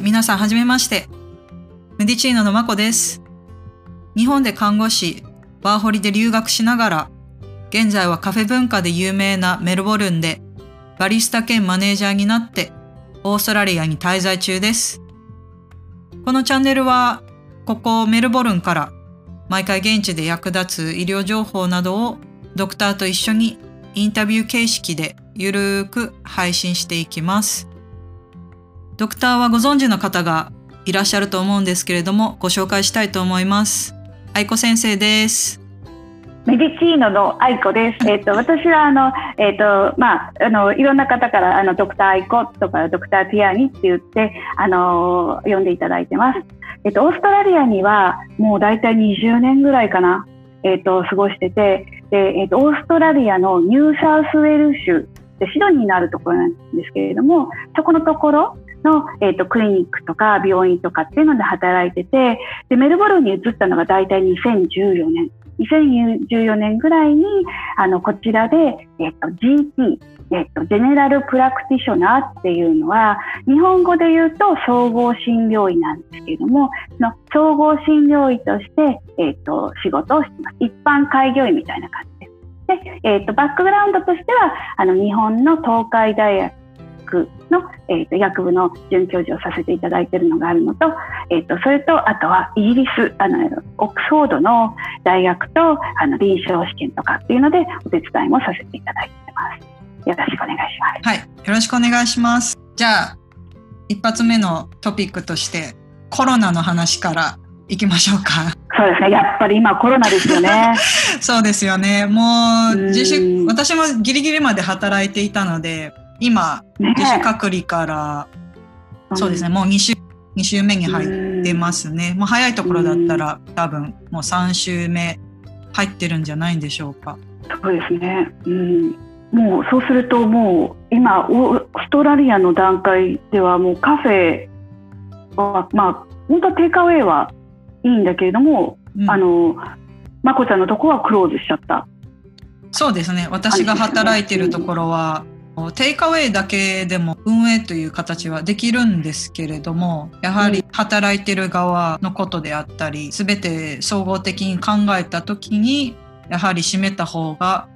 皆さんはじめまして。メディチーノのまこです。日本で看護師、ワーホリで留学しながら、現在はカフェ文化で有名なメルボルンで、バリスタ兼マネージャーになって、オーストラリアに滞在中です。このチャンネルは、ここメルボルンから毎回現地で役立つ医療情報などをドクターと一緒にインタビュー形式でゆるーく配信していきます。ドクターはご存知の方がいらっしゃると思うんですけれども、ご紹介したいと思います。愛子先生です。メディチーノの愛子です。えっ、ー、と私はあのえっ、ー、とまああのいろんな方からあのドクター愛子とかドクターティアニって言ってあの呼んでいただいてます。えっ、ー、とオーストラリアにはもう大体20年ぐらいかな。えっ、と過ごしててでえっ、とオーストラリアのニューサウスウェル州でシドニーになるところなんですけれどもそこのところの、えーと、クリニックとか病院とかっていうので働いててでメルボルンに移ったのが大体2014年2014年ぐらいにあのこちらで、えーと、GP えっと、ジェネラルプラクティショナーっていうのは日本語で言うと総合診療医なんですけれどもの総合診療医として、えっと、仕事をしてます。一般開業医みたいな感じです。で、えっと、バックグラウンドとしてはあの日本の東海大学学の、えーと、薬部の准教授をさせていただいているのがあるのと,、えーと、それとあとはイギリスあのオックスフォードの大学とあの臨床試験とかっていうのでお手伝いもさせていただいてます。よろしくお願いします。はい、よろしくお願いします。じゃあ一発目のトピックとしてコロナの話からいきましょうか。そうですね。やっぱり今コロナですよね。そうですよね。もう自粛、私もギリギリまで働いていたので、今、自主隔離から、そうですね、もう2週、2週目に入ってますね。もう早いところだったら、多分もう3週目入ってるんじゃないんでしょうか。そうですね。うん。もうそうするともう今オーストラリアの段階ではもうカフェはまあ本当はテイクアウェイはいいんだけれども、うん、あのまこちゃんのとこはクローズしちゃった。そうですね。私が働いてるところは、テイクアウェイだけでも運営という形はできるんですけれどもやはり働いてる側のことであったり全て総合的に考えた時にやはり閉めた方が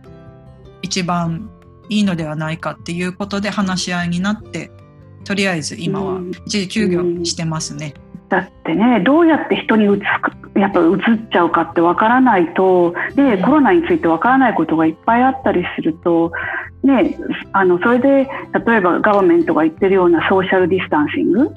一番いいのではないかっていうことで話し合いになってとりあえず今は一時休業してますね。だってねどうやって人にうつやっぱうつっちゃうかってわからないとでコロナについてわからないことがいっぱいあったりすると、ね、あのそれで例えばガバメントが言ってるようなソーシャルディスタンシング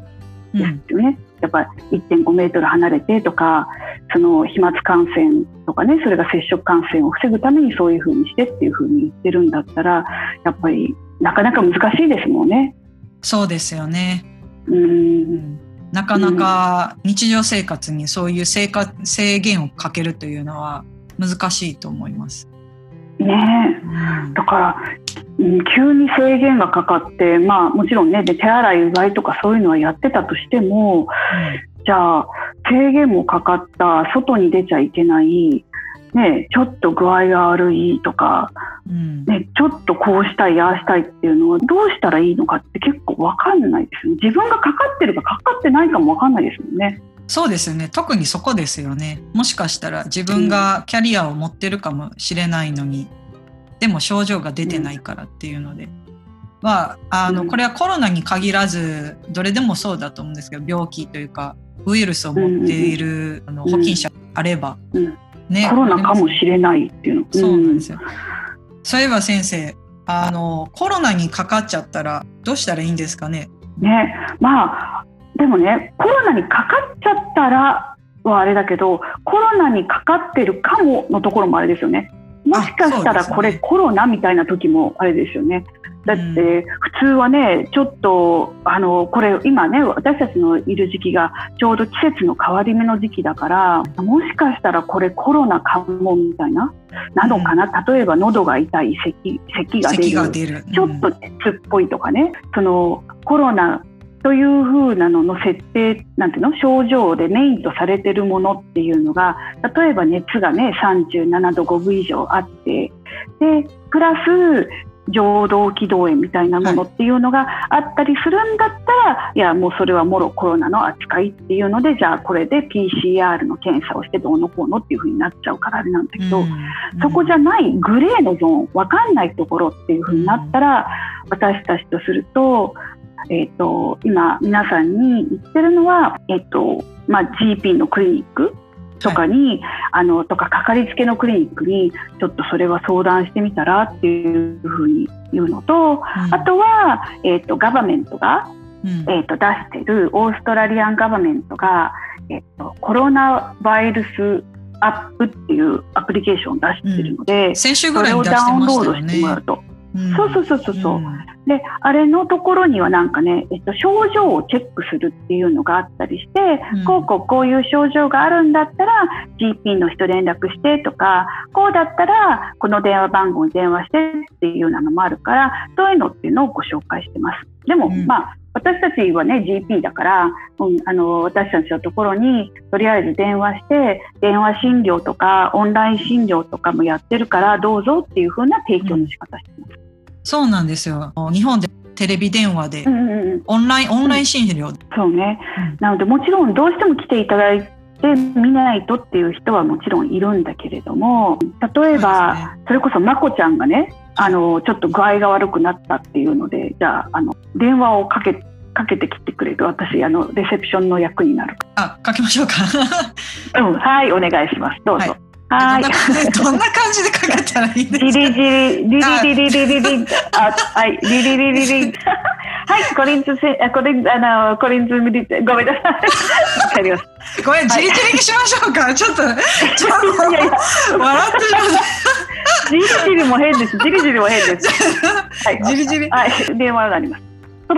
ですよね。やっぱり1.5メートル離れてとかその飛沫感染とかねそれが接触感染を防ぐためにそういうふうにしてっていうふうに言ってるんだったらやっぱりなかなか難しいですもんね。そうですよね。うんなかなか日常生活にそういう生活制限をかけるというのは難しいと思います。ね。え、だから急に制限がかかってまあもちろんねで手洗いうがいとかそういうのはやってたとしても、うん、じゃあ制限もかかった外に出ちゃいけないね、ちょっと具合が悪いとか、うん、ね、ちょっとこうしたいああしたいっていうのはどうしたらいいのかって結構分かんないですよね。自分がかかってるかかかってないかも分かんないですもんね。そうですよね。特にそこですよね。もしかしたら自分がキャリアを持ってるかもしれないのに、うん、でも症状が出てないからっていうので、はあの、これはコロナに限らずどれでもそうだと思うんですけど病気というかウイルスを持っている、あの保菌者あれば、ね、コロナかもしれないっていうの。そうなんですよ。そういえば先生、あのコロナにかかっちゃったらどうしたらいいんですかね？ね、まあでもねコロナにかかっちゃったらはあれだけどコロナにかかってるかものところもあれですよね。もしかしたらこれコロナみたいな時もあれですよね。だって普通はねちょっとあのこれ今ね私たちのいる時期がちょうど季節の変わり目の時期だからもしかしたらこれコロナかもみたいななのかな、うん、例えば喉が痛い咳咳が出る。ちょっと熱っぽいとかねそのコロナという風なのの設定なんていうの症状でメインとされてるものっていうのが例えば熱がね37度5分以上あってでプラス情動気動炎みたいなものっていうのがあったりするんだったら、い、やもうそれはもろコロナの扱いっていうのでじゃあこれで PCR の検査をしてどうのこうのっていうふうになっちゃうからあれなんだけど、そこじゃないグレーのゾーン分かんないところっていうふうになったら、私たちとすると,、えーと、今皆さんに言ってるのは、えーとまあ、GP のクリニックとかに、はい、あのとかかかりつけのクリニックにちょっとそれは相談してみたらっていうふうに言うのと、うん、あとは、えーと、ガバメントが、うん、えーと、出してるオーストラリアンガバメントが、えーと、コロナウイルスアップっていうアプリケーションを出してるので、うん、先週ぐらいに出してましたよね。それをダウンロードしてもらうと。そうそうそうそう。そう、であれのところにはなんかね、えっと、症状をチェックするっていうのがあったりして、うん、こうこうこういう症状があるんだったら GP の人連絡してとかこうだったらこの電話番号に電話してっていうようなのもあるからそういうのっていうのをご紹介してます。でも、うん、まあ私たちはね GP だから、うん、あの私たちのところにとりあえず電話して電話診療とかオンライン診療とかもやってるからどうぞっていう風な提供の仕方して。そうなんですよ。日本でテレビ電話で、オンライン、オンライン診療、うん、そうね、なのでもちろんどうしても来ていただいて見ないとっていう人はもちろんいるんだけれども例えばそ、ね,、れこそまこちゃんがねあのちょっと具合が悪くなったっていうのでじゃああの電話をかけかけてきてくれる私あのレセプションの役になる。あかけましょうか。うんはいお願いします。どうぞ、はいはい。どんな感じでかけたらいいですか？リリリリリリリリリあはいリリリリリはいコリンズせコリンあのコリンズミリごめんなさい。わかります。ごめん、じりじりにしましょうか。ちょっと、ちょっと、笑ってる。じりじりも変です。じりじりも変です。はい、じりじり。はい、電話があります。も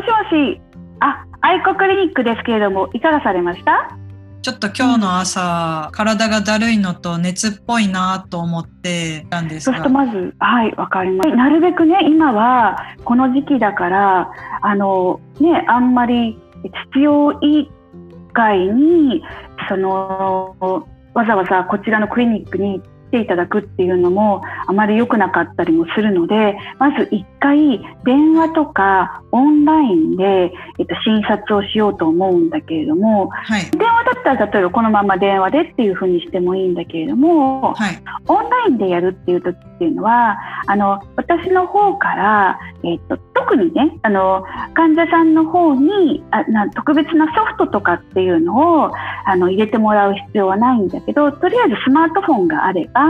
しもし、あ、愛子クリニックですけれども、いかがされました？ちょっと今日の朝、うん、体がだるいのと熱っぽいなと思ってたんですが。そうするとまず、はい、わかります。なるべくね、今はこの時期だから、あの、ね、あんまり必要以外に、その、わざわざこちらのクリニックにていただくっていうのもあまり良くなかったりもするのでまず1回電話とかオンラインで、えっと、診察をしようと思うんだけれども、はい、電話だったら例えばこのまま電話でっていうふうにしてもいいんだけれども、はい、オンラインでやるっていう時っていうのはあの私の方から、えっと、特にねあの患者さんの方にあの特別なソフトとかっていうのをあの入れてもらう必要はないんだけどとりあえずスマートフォンがあれば、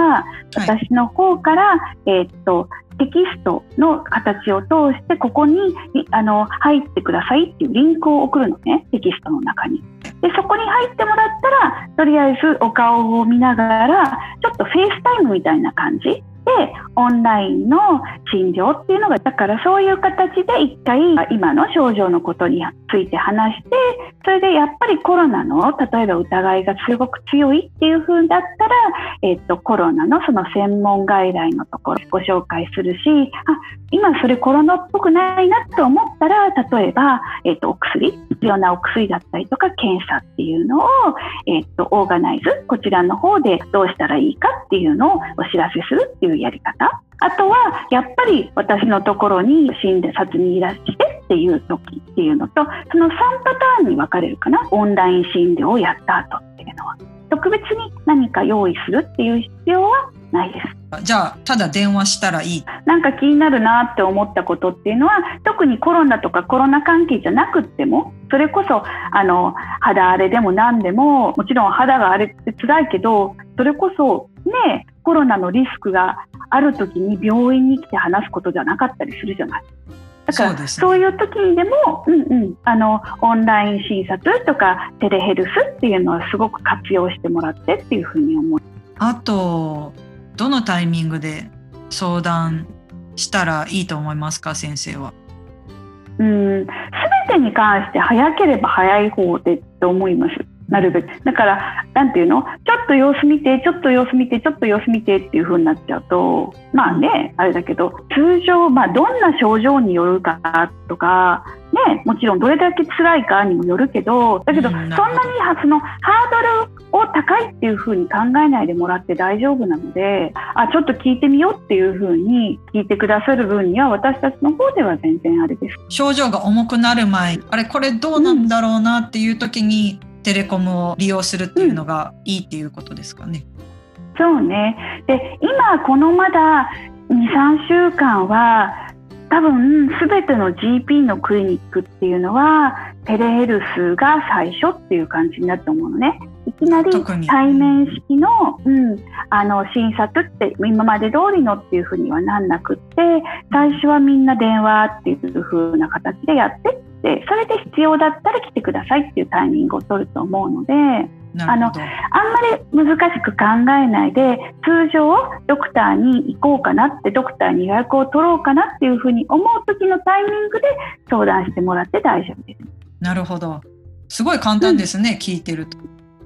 私の方から、えっとテキストの形を通してここにあの入ってくださいっていうリンクを送るのねテキストの中に。でそこに入ってもらったらとりあえずお顔を見ながらちょっと FaceTime みたいな感じオンラインの診療っていうのがだからそういう形で一回今の症状のことについて話してそれでやっぱりコロナの例えば疑いがすごく強いっていう風だったら、えーと、コロナのその専門外来のところご紹介するしあ今それコロナっぽくないなと思ったら例えば、えーと、お薬必要なお薬だったりとか検査っていうのを、えーとオーガナイズこちらの方でどうしたらいいかっていうのをお知らせするっていういうやり方。あとはやっぱり私のところに診察にいらしてっていう時っていうのとその3パターンに分かれるかな。オンライン診療をやった後っていうのは。特別に何か用意するっていう必要はないです。じゃあただ電話したらいい。なんか気になるなって思ったことっていうのは特にコロナとかコロナ関係じゃなくってもそれこそあの肌荒れでも何でももちろん肌が荒れて辛いけどそれこそねコロナのリスクがある時に病院に来て話すことじゃなかったりするじゃない。だからそう、ね,、いう時にでも、うんうん、あのオンライン診察とかテレヘルスっていうのはすごく活用してもらってっていうふうに思う。あとどのタイミングで相談したらいいと思いますか先生は？うん全てに関して早ければ早い方でって思います。なるべく。だからなんていうの？ちょっと様子見てちょっと様子見てちょっと様子見てっていう風になっちゃうとまあねあれだけど通常、まあ、どんな症状によるかとかね、もちろんどれだけ辛いかにもよるけどだけどそんなにそのハードルを高いっていうふうに考えないでもらって大丈夫なのであちょっと聞いてみようっていうふうに聞いてくださる分には私たちの方では全然あれです。症状が重くなる前あれこれどうなんだろうなっていう時に、うん、テレコムを利用するっていうのがいいっていうことですかね。うん、そうねで今このまだ23週間は多分全ての GP のクリニックっていうのはテレヘルスが最初っていう感じになると思うのね。いきなり対面式の,、うん、あの診察って今まで通りのっていうふうにはなんなくって最初はみんな電話っていうふうな形でやってってそれで必要だったら来てくださいっていうタイミングを取ると思うので。あのあんまり難しく考えないで通常ドクターに行こうかなってドクターに予約を取ろうかなっていうふうに思う時のタイミングで相談してもらって大丈夫です。なるほどすごい簡単ですね、うん、聞いてると。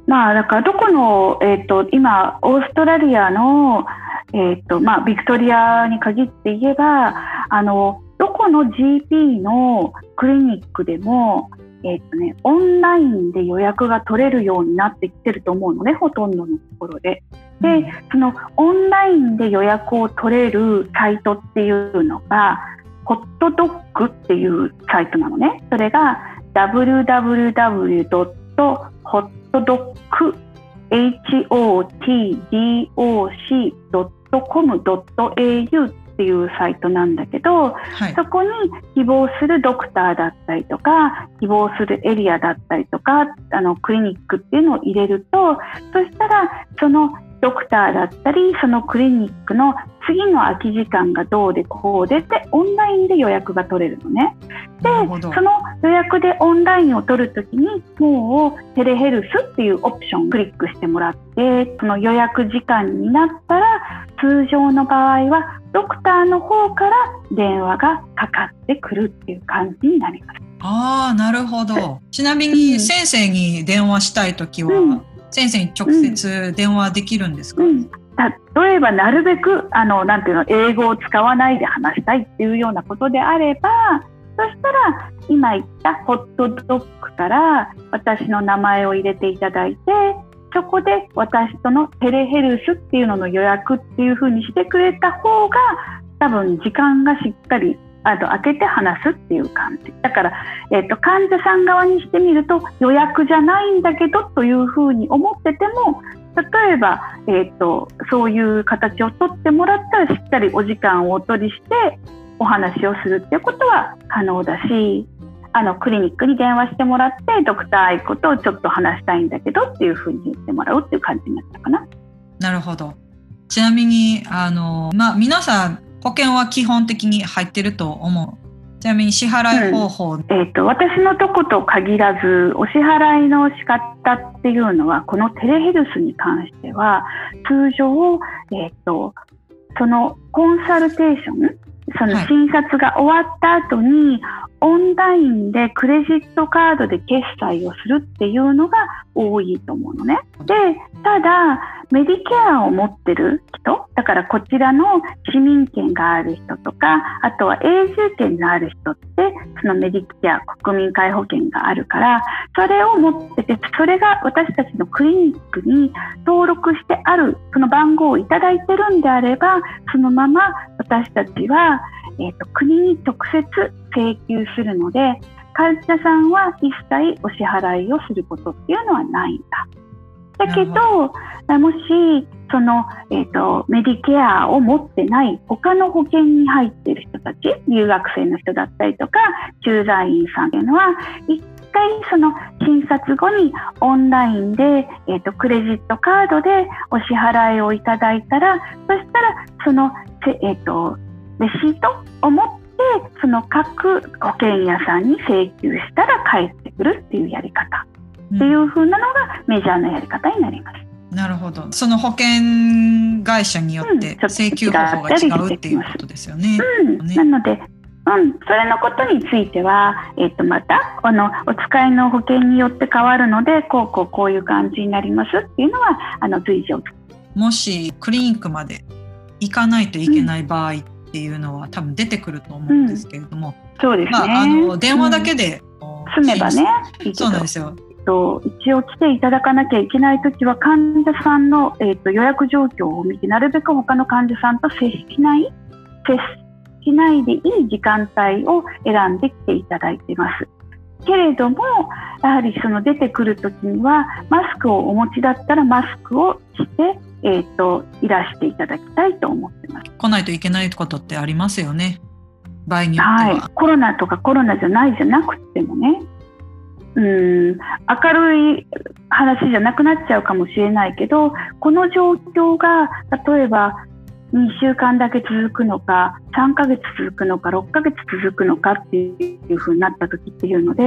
まあ、だからどこの、えーと、今オーストラリアの、えーとまあ、ビクトリアに限って言えばあのどこの GP のクリニックでもえーとね、オンラインで予約が取れるようになってきてると思うのねほとんどのところで。でそのオンラインで予約を取れるサイトっていうのがホットドッグっていうサイトなのね。それが www.hotdoc.com.au っていうサイトなんだけど、はい、そこに希望するドクターだったりとか希望するエリアだったりとかあのクリニックっていうのを入れるとそしたらそのドクターだったりそのクリニックの次の空き時間がどうでこうでってオンラインで予約が取れるのね。でその予約でオンラインを取るときにもうテレヘルスっていうオプションをクリックしてもらってその予約時間になったら通常の場合はドクターの方から電話がかかってくるっていう感じになります。ああなるほど。ちなみに先生に電話したいときは、うん、先生に直接電話できるんですか、うん、例えばなるべくあのなんていうの英語を使わないで話したいっていうようなことであればそしたら今言ったホットドッグから私の名前を入れていただいてそこで私とのテレヘルスっていうのの予約っていうふうにしてくれた方が多分時間がしっかりあの開けて話すっていう感じだから、えーと、患者さん側にしてみると予約じゃないんだけどというふうに思ってても例えば、えーと、そういう形をとってもらったらしっかりお時間をお取りしてお話をするっていうことは可能だしあのクリニックに電話してもらってドクター愛子とちょっと話したいんだけどっていうふうに言ってもらうっていう感じになったかな。なるほどちなみにあの、まあ、皆さん保険は基本的に入ってると思う。ちなみに支払い方法、うん、えーと、私のとこと限らずお支払いの仕方っていうのはこのテレヘルスに関しては通常、えーと、そのコンサルテーションその診察が終わった後に、オンラインでクレジットカードで決済をするっていうのが多いと思うのね。で、ただ、メディケアを持ってる人、だからこちらの市民権がある人とか、あとは永住権のある人って、そのメディケア、国民皆保険があるから、それを持ってて、それが私たちのクリニックに登録してある、その番号をいただいてるんであれば、そのまま私たちは、えーと、国に直接請求するので患者さんは一切お支払いをすることっていうのはないんだ。だけどもしその、えーと、メディケアを持ってない他の保険に入っている人たち留学生の人だったりとか駐在員さんっていうのは一回その診察後にオンラインで、えーと、クレジットカードでお支払いをいただいたらそしたらその、えーとレシートを持ってその各保険屋さんに請求したら返ってくるっていうやり方っていう風なのがメジャーなやり方になります。なるほど。その保険会社によって請求方法が違うっていうことですよね。うん、なので、うん、それのことについては、えっ、ー、と、また、このお使いの保険によって変わるので、こうこうこういう感じになりますっていうのは、あの、随時もし、クリニックまで行かないといけない場合っていうのは多分出てくると思うんですけれども、うん、そうですね、まあ、あの電話だけで、うん、済めばねそうなんですよと、一応来ていただかなきゃいけないときは、患者さんの、えーと、予約状況を見て、なるべく他の患者さんと接しない、接しないでいい時間帯を選んで来ていただいています。けれども、やはりその出てくるときには、マスクをお持ちだったらマスクをして、えーと、いらしていただきたいと思ってます。来ないといけないことってありますよね。場合によっては、はい、コロナとかコロナじゃないじゃなくてもね。うん明るい話じゃなくなっちゃうかもしれないけどこの状況が例えば2週間だけ続くのか3ヶ月続くのか6ヶ月続くのかっていうふうになった時っていうので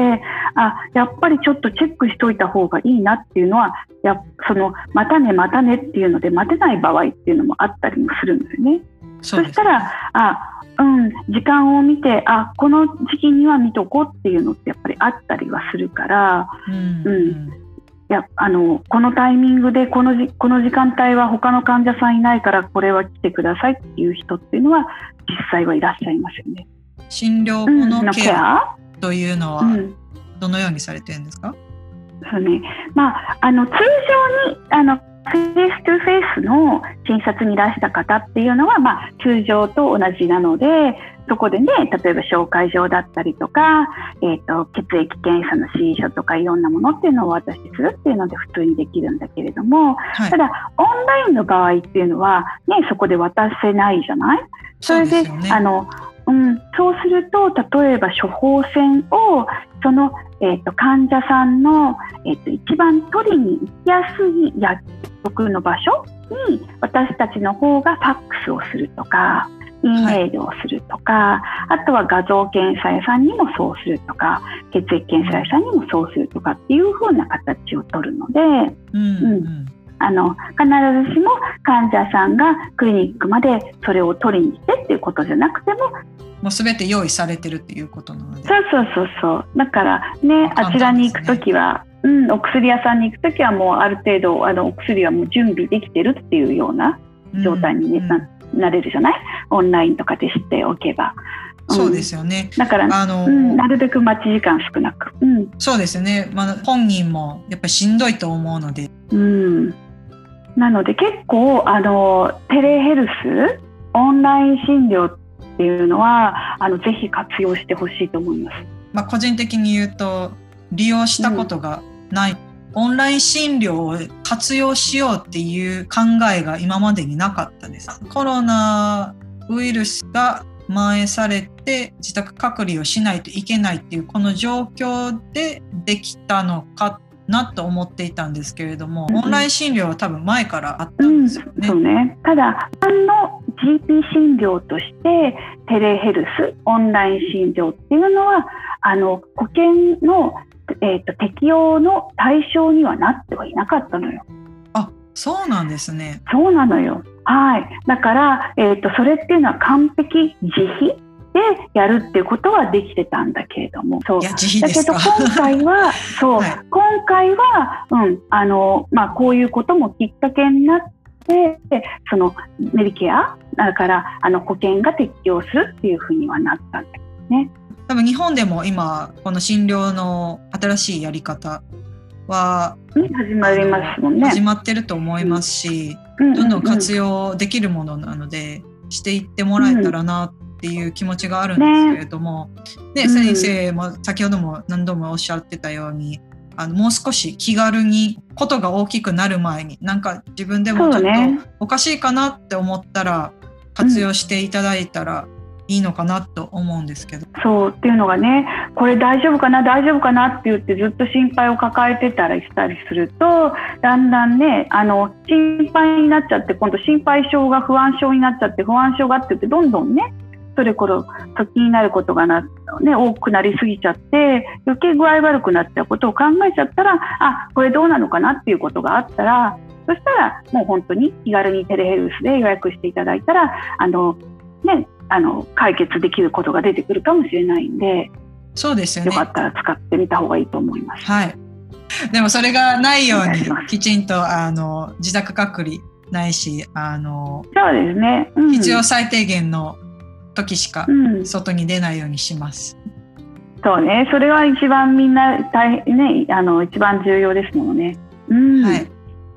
あやっぱりちょっとチェックしといた方がいいなっていうのはやそのまたねまたねっていうので待てない場合っていうのもあったりもするんだよね。そしたらあうん、時間を見てあこの時期には見とこうっていうのってやっぱりあったりはするから、うん、うん、やあのこのタイミングでこのじこの時間帯は他の患者さんいないからこれは来てくださいっていう人っていうのは実際はいらっしゃいますよね。診療後のケアというのはどのようにされてるんですか、そうね。まあ、あの通常にあの face to face の診察にいらした方っていうのは、まあ、通常と同じなのでそこでね例えば紹介状だったりとか、えーと、血液検査の指示書とかいろんなものっていうのをお渡しするっていうので普通にできるんだけれども、はい、ただオンラインの場合っていうのは、ね、そこで渡せないじゃない？それで、ね、あのうん、そうすると例えば処方箋をその、えーと、患者さんの、えーと、一番取りに行きやすい薬局の場所に私たちの方がファックスをするとか E メールをするとか、はい、あとは画像検査屋さんにもそうするとか血液検査屋さんにもそうするとかっていう風な形を取るので、うん、うん。あの必ずしも患者さんがクリニックまでそれを取りに来てっていうことじゃなくてももう全て用意されてるっていうことなのでそうそうそうそうだからね、ね、あちらに行く時は、うん、お薬屋さんに行く時はもうある程度あのお薬はもう準備できてるっていうような状態に、ねうんうん、なれるじゃない？オンラインとかで知っておけば。そうですよね。だから、あの、うん、なるべく待ち時間少なく。うん、そうですよね。まあ、本人もやっぱりしんどいと思うので。うん。なので結構あのテレヘルス？オンライン診療っっていうのはあのぜひ活用してほしいと思います。まあ、個人的に言うと利用したことがない、うん、オンライン診療を活用しようっていう考えが今までになかったです。コロナウイルスが蔓延されて自宅隔離をしないといけないっていうこの状況でできたのかなと思っていたんですけれども、オンライン診療は多分前からあったんですよね。うん、そうねただの GP 診療としてテレヘルスオンライン診療っていうのはあの保険の、えーと、適用の対象にはなってはいなかったのよ。あそうなんですね。そうなのよ。はい。だから、えーとそれっていうのは完璧自費でやるっていうことはできてたんだけれども。そう。だけど今回は そう、はい、今回は、うんあのまあ、こういうこともきっかけになってそのメディケアだからあの保険が適用するっていうふうにはなったんですね。多分日本でも今この診療の新しいやり方は、始まりますもんね。始まってると思いますし、うん、どんどん活用できるものなので、していってもらえたらなっていう気持ちがあるんですけれども、ね、ね先生も先ほども何度もおっしゃってたようにあのもう少し気軽にことが大きくなる前になんか自分でもちょっとおかしいかなって思ったら活用していただいたらいいのかなと思うんですけど。そうっていうのがねこれ大丈夫かな大丈夫かなって言ってずっと心配を抱えてたりしたりするとだんだんねあの心配になっちゃって今度心配性が不安症になっちゃって不安症がって言ってどんどんねそれこそ気になることがな、ね、多くなりすぎちゃって余計具合悪くなっちゃうことを考えちゃったらあこれどうなのかなっていうことがあったらそしたらもう本当に気軽にテレヘルスで予約していただいたらあの、ね、あの解決できることが出てくるかもしれないんでそうですよね。よかったら使ってみた方がいいと思います。はい。でもそれがないようにきちんとあの自宅隔離ないしあのそうですね、うん、必要最低限の時しか外に出ないようにします。そうね、それは一番みんな大変ね、あの一番重要ですものね。うん、はい。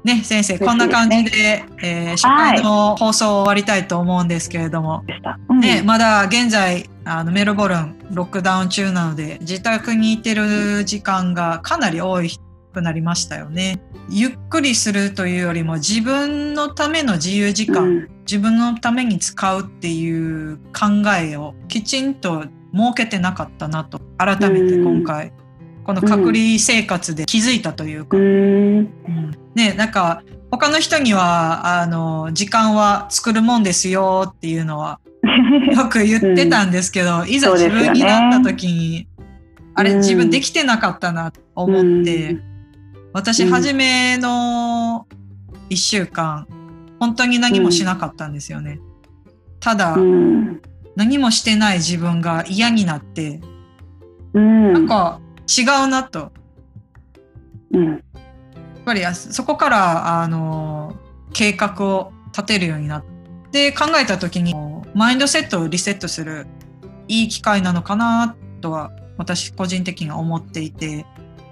ね、先生、こんな感じで、えー初回の放送を終わりたいと思うんですけれども、でした。うんね、まだ現在、あのメルボルンロックダウン中なので、自宅にいてる時間がかなり多くなりましたよね。ゆっくりするというよりも自分のための自由時間、うん。自分のために使うっていう考えをきちんと設けてなかったなと改めて今回この隔離生活で気づいたというか、うん、ねなんか他の人にはあの時間は作るもんですよっていうのは よく言ってたんですけど、いざ自分になった時に、あれ？うん自分できてなかったなと思って、うん私初めの1週間本当に何もしなかったんですよね。ただ、うん、何もしてない自分が嫌になって、うん、なんか違うなと。うん、やっぱりあそこからあの計画を立てるようになって考えた時にマインドセットをリセットするいい機会なのかなとは私個人的には思っていて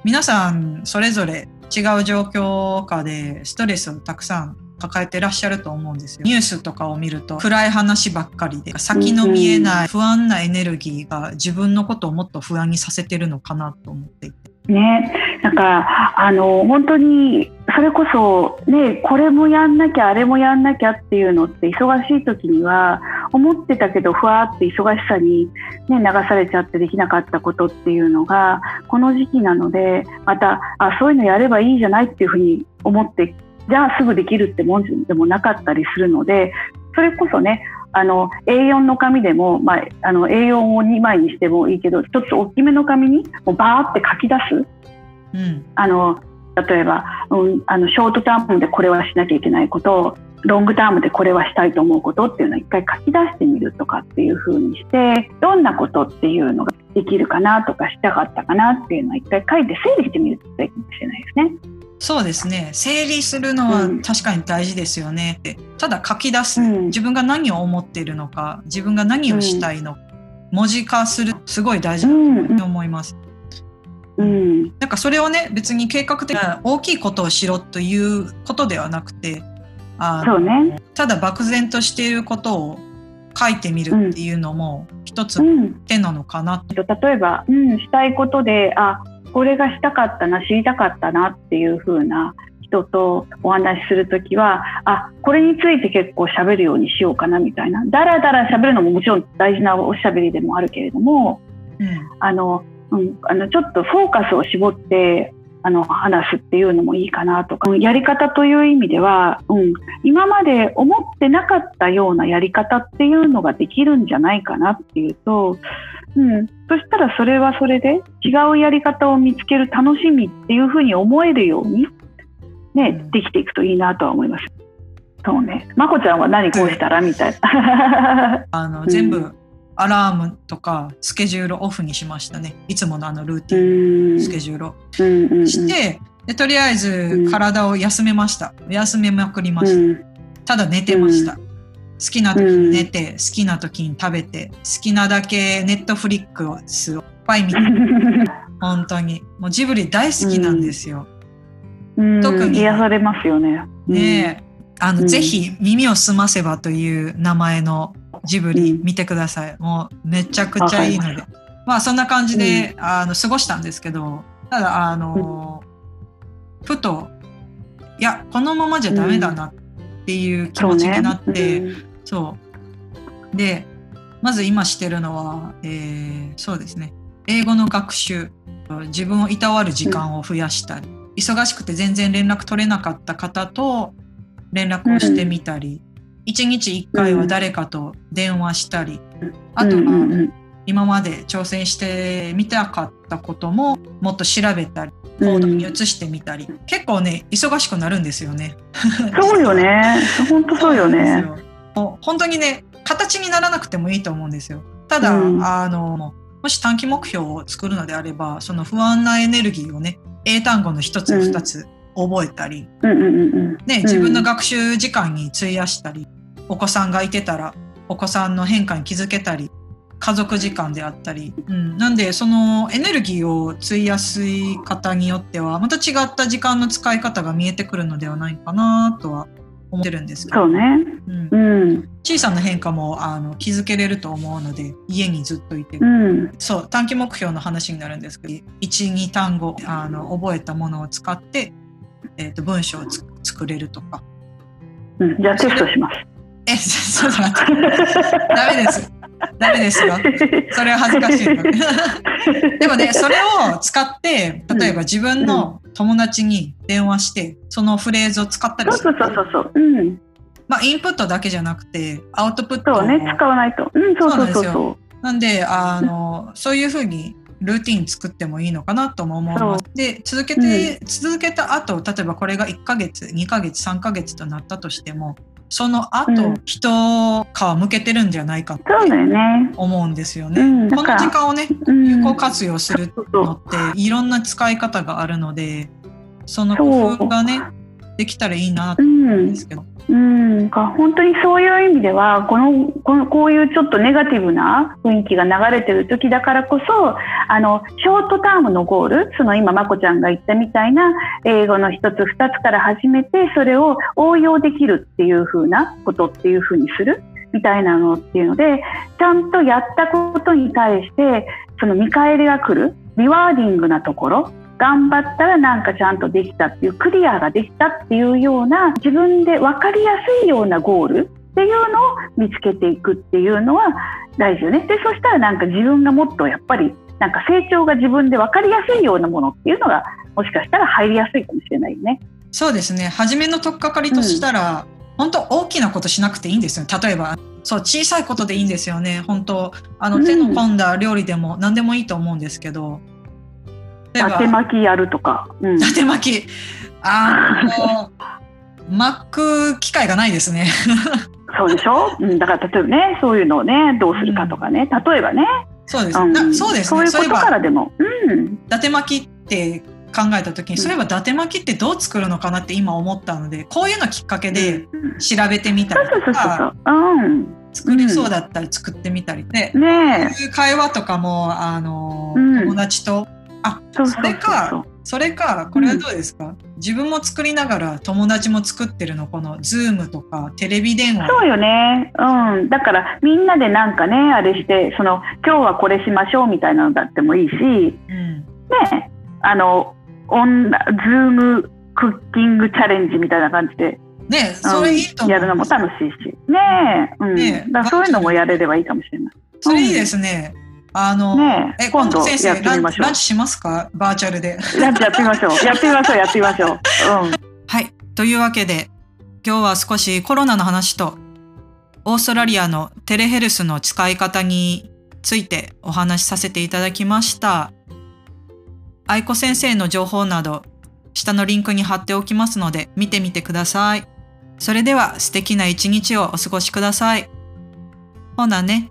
皆さんそれぞれ違う状況下でストレスをたくさん抱えてらっしゃると思うんですよ。ニュースとかを見ると暗い話ばっかりで先の見えない不安なエネルギーが自分のことをもっと不安にさせてるのかなと思っていて。ね、なんかあの本当にそれこそねこれもやんなきゃあれもやんなきゃっていうのって忙しい時には思ってたけどふわーって忙しさに、ね、流されちゃってできなかったことっていうのがこの時期なのでまたあそういうのやればいいじゃないっていうふうに思ってじゃあすぐできるってもんでもなかったりするのでそれこそねあの A4 の紙でも、まあ、あの A4 を2枚にしてもいいけどちょっと大きめの紙にもうバーって書き出す。うん。あの例えば、うん、あのショートタームでこれはしなきゃいけないことロングタームでこれはしたいと思うことっていうのを一回書き出してみるとかっていう風にしてどんなことっていうのができるかなとかしたかったかなっていうのを一回書いて整理してみるといいかもしれないですね。そうですね。整理するのはうん。確かに大事ですよね。って、ただ書き出す、うん。自分が何を思っているのか自分が何をしたいのか、文字化するすごい大事だと思います、うん、なんかそれをね別に計画的な大きいことをしろということではなくてあのそうね、ただ漠然としていることを書いてみるっていうのも一つうん、手なのかなと、例えば、うん、したいことであこれがしたかったな知りたかったなっていう風な人とお話しするときはあこれについて結構喋るようにしようかなみたいな。だらだら喋るのももちろん大事なおしゃべりでもあるけれどもうん。あの、うん、あのちょっとフォーカスを絞ってあの話すっていうのもいいかなとかうんやり方という意味では、うん、今まで思ってなかったようなやり方っていうのができるんじゃないかなっていうと、うん、そしたらそれはそれで違うやり方を見つける楽しみっていうふうに思えるように、ねうんできていくといいなとは思います。そうね。まこちゃんは何こうしたらみたいな。あのうん全部アラームとかスケジュールオフにしましたね。いつものあのルーテうィン、ん。スケジュールを。して、でとりあえず体を休めました。休めまくりました。うん。ただ寝てました。好きな時に寝て、好きな時に食べて、好きなだけネットフリックスをいっぱい見て、本当に。もうジブリ大好きなんですよ。うん。特に。癒されますよね。ねえ、あの、うん。ぜひ耳を澄ませばという名前のジブリうん見てください。もうめちゃくちゃいいので。まあそんな感じで、あの過ごしたんですけど、ただあの、ふと、いや、このままじゃダメだなっていう気持ちになって、うんそう。で、まず今してるのは、えーそうですね。英語の学習。自分をいたわる時間を増やしたり、忙しくて全然連絡取れなかった方と連絡をしてみたり、一日一回は誰かと電話したり、あとは、うんうんうん今まで挑戦してみたかったことももっと調べたり行動に移してみたり、結構ね忙しくなるんですよね。そうよね。本当そうよね。本当にね形にならなくてもいいと思うんですよ。ただ、うんあのもし短期目標を作るのであればその不安なエネルギーをね英単語の一つうん二つ覚えたり。ね、自分の学習時間に費やしたり、お子さんがいてたらお子さんの変化に気づけたり家族時間であったり、うん、なんでそのエネルギーを費やす方によってはまた違った時間の使い方が見えてくるのではないかなとは思ってるんですけど、そうね。うんうん。小さな変化もあの気づけれると思うので家にずっといて、うん。そう短期目標の話になるんですけど12単語あの覚えたものを使って、えー、と文章をつ作れるとかうん。じゃあテストします。えちょっと待ってダメですダメですよそれは恥ずかしいので でもねそれを使って例えば自分の友達に電話してそのフレーズを使ったりするそうそうそうそうん。まあインプットだけじゃなくてアウトプットをそうね。使わないと。うん。そうそうそうそうなんであのそういうふうにルーティン作ってもいいのかなとも思います。で続けて、続けた後例えばこれが1ヶ月2ヶ月3ヶ月となったとしてもその後、うん人皮向けてるんじゃないかと。思うんですよね。うん。だこの時間をねうん有効活用するのっていろんな使い方があるのでその工夫がねできたらいいなとう思うんんですけど。うん、か本当にそういう意味ではこのこのこういうちょっとネガティブな雰囲気が流れてる時だからこそあのショートタームのゴールその今まこちゃんが言ったみたいな英語の一つ二つから始めてそれを応用できるっていう風なことっていう風にするみたいなのっていうのでちゃんとやったことに対してその見返りが来るリワーディングなところ頑張ったらなんかちゃんとできたっていうクリアができたっていうような自分で分かりやすいようなゴールっていうのを見つけていくっていうのは大事よね。でそしたらなんか自分がもっとやっぱりなんか成長が自分で分かりやすいようなものっていうのがもしかしたら入りやすいかもしれないよね。そうですね。初めの取っかかりとしたら、本当大きなことしなくていいんですよ。例えばそう小さいことでいいんですよね。本当あのうん。手の込んだ料理でも何でもいいと思うんですけど例えば縦巻きやるとか。うん、伊達巻き。あの 巻く機会がないですね。そうでしょ、うん、だから例えばねそういうのをねどうするかとかね。例えばね、そうです、うん、なそうですそういうことからでも。うん。伊達巻きって考えた時に、うん。そういえば伊達巻きってどう作るのかなって今思ったのでこういうのきっかけでうん。調べてみたりとかう。うん。作れそうだったら作ってみたりで、ねえ。そういう会話とかもあの、うん。友達とあそれかそれかこれはどうですか、自分も作りながら友達も作ってるの？この Zoom とかテレビ電話そうよね。うん。だからみんなでなんかねあれしてその今日はこれしましょうみたいなのだってもいいし、うん、ねあのオンズームクッキングチャレンジみたいな感じで、ねうんそれいいと思うやるのも楽しいし、ねえ、うん。ねえだそういうのもやれればいいかもしれない。それいいですね。あの、えねえ今度先生やってみましょうランランチしますか？バーチャルで。やってやってみましょう。やってみましょう。やってみましょう。うん。はい。というわけで、今日は少しコロナの話と、オーストラリアのテレヘルスの使い方についてお話しさせていただきました。愛子先生の情報など、下のリンクに貼っておきますので、見てみてください。それでは素敵な一日をお過ごしください。ほなね。